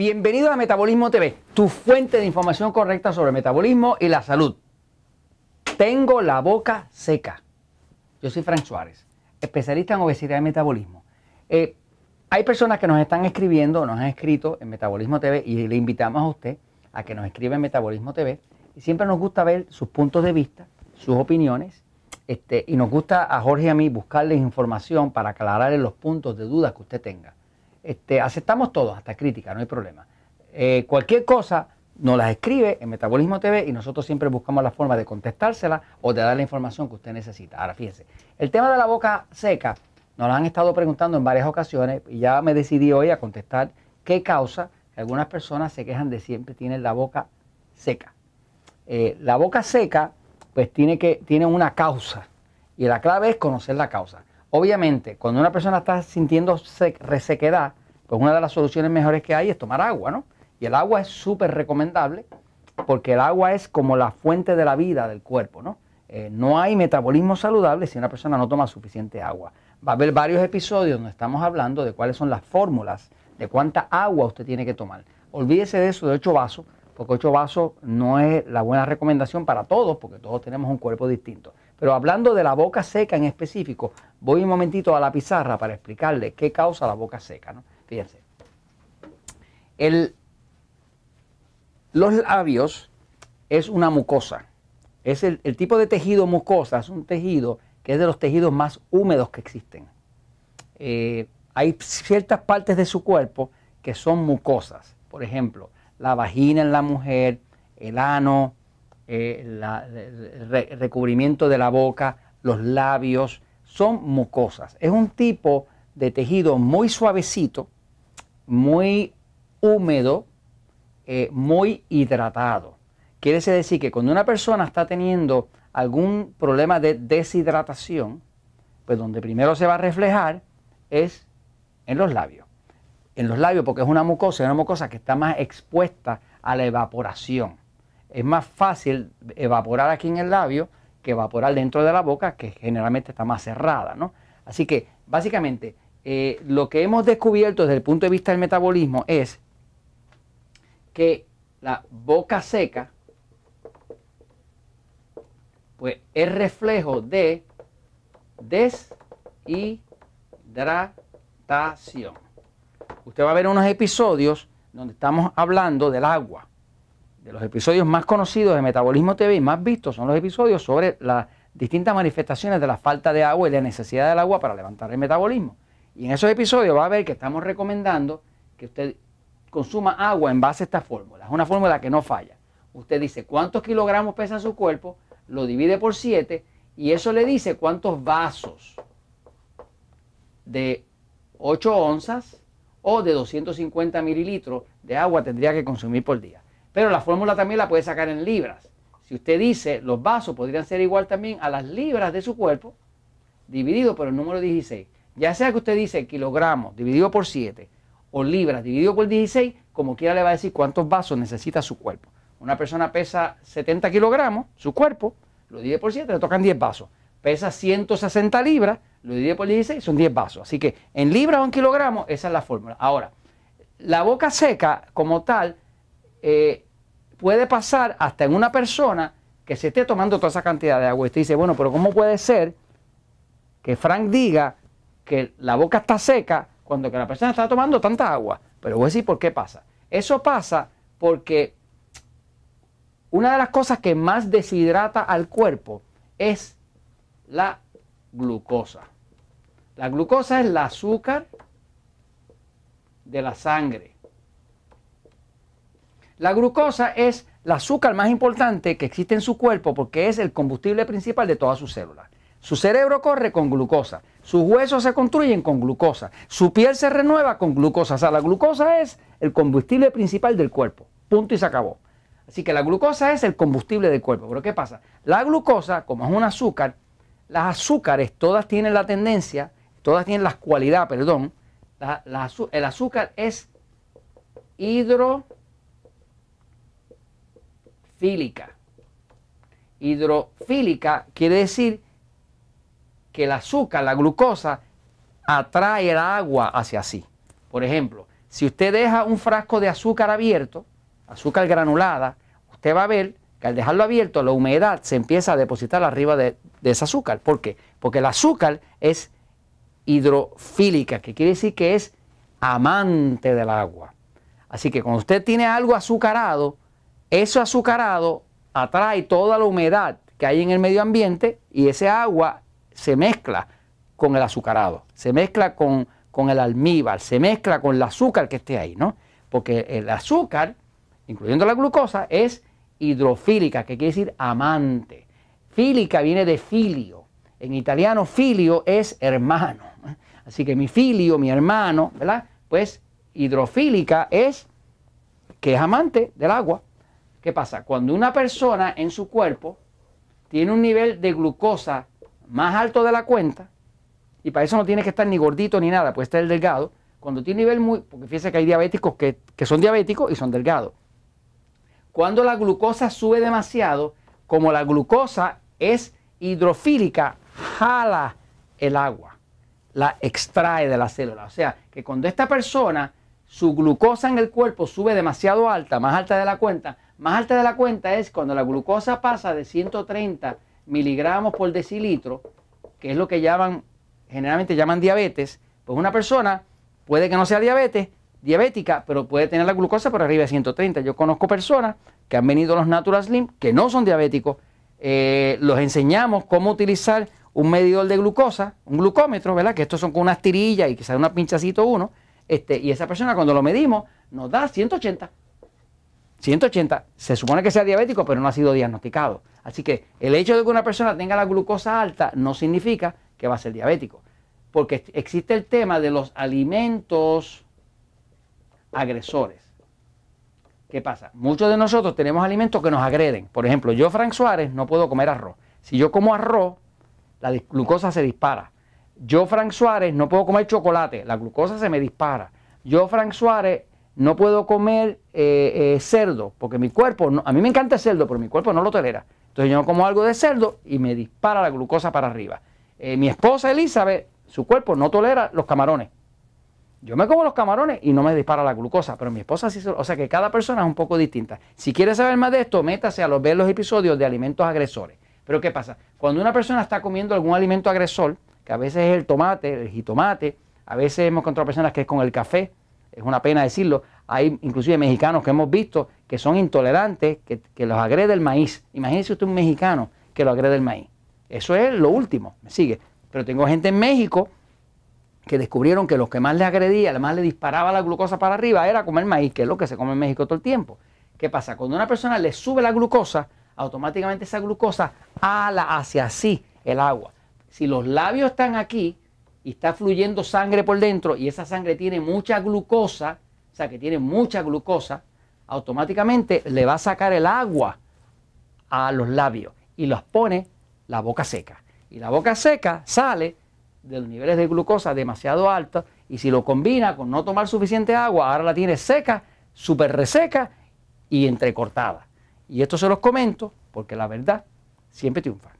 Bienvenido a Metabolismo TV, tu fuente de información correcta sobre metabolismo y la salud. Tengo la boca seca. Yo soy Frank Suárez, especialista en obesidad y metabolismo. Eh, hay personas que nos están escribiendo, nos han escrito en Metabolismo TV y le invitamos a usted a que nos escriba en Metabolismo TV. Y siempre nos gusta ver sus puntos de vista, sus opiniones. Este, y nos gusta a Jorge y a mí buscarles información para aclararle los puntos de duda que usted tenga. Este, aceptamos todos, hasta crítica, no hay problema. Eh, cualquier cosa nos las escribe en Metabolismo TV y nosotros siempre buscamos la forma de contestársela o de dar la información que usted necesita. Ahora fíjense, el tema de la boca seca nos lo han estado preguntando en varias ocasiones y ya me decidí hoy a contestar qué causa que algunas personas se quejan de siempre tienen la boca seca. Eh, la boca seca pues tiene, que, tiene una causa y la clave es conocer la causa. Obviamente, cuando una persona está sintiendo resequedad, pues una de las soluciones mejores que hay es tomar agua, ¿no? Y el agua es súper recomendable porque el agua es como la fuente de la vida del cuerpo, ¿no? Eh, no hay metabolismo saludable si una persona no toma suficiente agua. Va a haber varios episodios donde estamos hablando de cuáles son las fórmulas de cuánta agua usted tiene que tomar. Olvídese de eso de 8 vasos, porque 8 vasos no es la buena recomendación para todos, porque todos tenemos un cuerpo distinto. Pero hablando de la boca seca en específico, voy un momentito a la pizarra para explicarle qué causa la boca seca. ¿no? Fíjense. los labios es una mucosa. Es el, tipo de tejido mucosa, es un tejido que es de los tejidos más húmedos que existen. Eh, hay ciertas partes de su cuerpo que son mucosas. Por ejemplo, la vagina en la mujer, el ano, eh, el recubrimiento de la boca, los labios, son mucosas. Es un tipo de tejido muy suavecito, muy húmedo, eh, muy hidratado. Quiere decir que cuando una persona está teniendo algún problema de deshidratación, pues donde primero se va a reflejar es en los labios. En los labios porque es una mucosa, es una mucosa que está más expuesta a la evaporación es más fácil evaporar aquí en el labio que evaporar dentro de la boca, que generalmente está más cerrada, ¿no? Así que, básicamente, eh, lo que hemos descubierto desde el punto de vista del metabolismo es que la boca seca, pues es reflejo de deshidratación. Usted va a ver unos episodios donde estamos hablando del agua de los episodios más conocidos de Metabolismo TV y más vistos son los episodios sobre las distintas manifestaciones de la falta de agua y la necesidad del agua para levantar el metabolismo. Y en esos episodios va a ver que estamos recomendando que usted consuma agua en base a esta fórmula. Es una fórmula que no falla. Usted dice cuántos kilogramos pesa su cuerpo, lo divide por 7 y eso le dice cuántos vasos de 8 onzas o de 250 mililitros de agua tendría que consumir por día. Pero la fórmula también la puede sacar en libras. Si usted dice los vasos podrían ser igual también a las libras de su cuerpo, dividido por el número 16. Ya sea que usted dice kilogramos dividido por 7 o libras dividido por 16, como quiera le va a decir cuántos vasos necesita su cuerpo. Una persona pesa 70 kilogramos, su cuerpo, lo divide por 7, le tocan 10 vasos. Pesa 160 libras, lo divide por 16, son 10 vasos. Así que en libras o en kilogramos, esa es la fórmula. Ahora, la boca seca como tal eh, puede pasar hasta en una persona que se esté tomando toda esa cantidad de agua. Y usted dice, bueno, pero ¿cómo puede ser que Frank diga que la boca está seca cuando que la persona está tomando tanta agua? Pero voy a decir por qué pasa. Eso pasa porque una de las cosas que más deshidrata al cuerpo es la glucosa. La glucosa es el azúcar de la sangre. La glucosa es el azúcar más importante que existe en su cuerpo porque es el combustible principal de todas sus células. Su cerebro corre con glucosa, sus huesos se construyen con glucosa, su piel se renueva con glucosa. O sea, la glucosa es el combustible principal del cuerpo. Punto y se acabó. Así que la glucosa es el combustible del cuerpo. Pero ¿qué pasa? La glucosa, como es un azúcar, las azúcares todas tienen la tendencia, todas tienen la cualidad, perdón, el azúcar es hidro hidrofílica. Hidrofílica quiere decir que el azúcar, la glucosa, atrae el agua hacia sí. Por ejemplo, si usted deja un frasco de azúcar abierto, azúcar granulada, usted va a ver que al dejarlo abierto, la humedad se empieza a depositar arriba de, de ese azúcar. ¿Por qué? Porque el azúcar es hidrofílica, que quiere decir que es amante del agua. Así que cuando usted tiene algo azucarado, eso azucarado atrae toda la humedad que hay en el medio ambiente y ese agua se mezcla con el azucarado, se mezcla con, con el almíbar, se mezcla con el azúcar que esté ahí, ¿no? Porque el azúcar, incluyendo la glucosa, es hidrofílica, que quiere decir amante. Fílica viene de filio. En italiano, filio es hermano. Así que mi filio, mi hermano, ¿verdad? Pues hidrofílica es que es amante del agua. ¿Qué pasa? Cuando una persona en su cuerpo tiene un nivel de glucosa más alto de la cuenta, y para eso no tiene que estar ni gordito ni nada, puede estar delgado, cuando tiene nivel muy, porque fíjese que hay diabéticos que, que son diabéticos y son delgados. Cuando la glucosa sube demasiado, como la glucosa es hidrofílica, jala el agua, la extrae de la célula. O sea, que cuando esta persona, su glucosa en el cuerpo sube demasiado alta, más alta de la cuenta, más alta de la cuenta es cuando la glucosa pasa de 130 miligramos por decilitro, que es lo que llaman, generalmente llaman diabetes, pues una persona puede que no sea diabetes, diabética, pero puede tener la glucosa por arriba de 130. Yo conozco personas que han venido a los Natural Slim que no son diabéticos, eh, los enseñamos cómo utilizar un medidor de glucosa, un glucómetro, ¿verdad? Que estos son con unas tirillas y quizás una pinchacito uno, este, y esa persona cuando lo medimos nos da 180. 180, se supone que sea diabético, pero no ha sido diagnosticado. Así que el hecho de que una persona tenga la glucosa alta no significa que va a ser diabético. Porque existe el tema de los alimentos agresores. ¿Qué pasa? Muchos de nosotros tenemos alimentos que nos agreden. Por ejemplo, yo, Frank Suárez, no puedo comer arroz. Si yo como arroz, la glucosa se dispara. Yo, Frank Suárez, no puedo comer chocolate. La glucosa se me dispara. Yo, Frank Suárez, no puedo comer eh, eh, cerdo, porque mi cuerpo, a mí me encanta el cerdo, pero mi cuerpo no lo tolera. Entonces yo como algo de cerdo y me dispara la glucosa para arriba. Eh, mi esposa Elizabeth, su cuerpo no tolera los camarones. Yo me como los camarones y no me dispara la glucosa, pero mi esposa sí. O sea que cada persona es un poco distinta. Si quiere saber más de esto, métase a ver los episodios de alimentos agresores. Pero ¿qué pasa? Cuando una persona está comiendo algún alimento agresor, que a veces es el tomate, el jitomate, a veces hemos encontrado personas que es con el café, es una pena decirlo, hay inclusive mexicanos que hemos visto que son intolerantes, que, los agrede el maíz. Imagínese usted un mexicano que lo agrede el maíz. Eso es lo último, me sigue. Pero tengo gente en México que descubrieron que lo que más le agredía, más le disparaba la glucosa para arriba era comer maíz, que es lo que se come en México todo el tiempo. ¿Qué pasa? Cuando una persona le sube la glucosa, automáticamente esa glucosa ala hacia sí el agua. Si los labios están aquí, y está fluyendo sangre por dentro y esa sangre tiene mucha glucosa, o sea que tiene mucha glucosa, automáticamente le va a sacar el agua a los labios y los pone la boca seca. Y la boca seca sale de los niveles de glucosa demasiado altos y si lo combina con no tomar suficiente agua, ahora la tiene seca, súper reseca y entrecortada. Y esto se los comento porque la verdad siempre triunfa.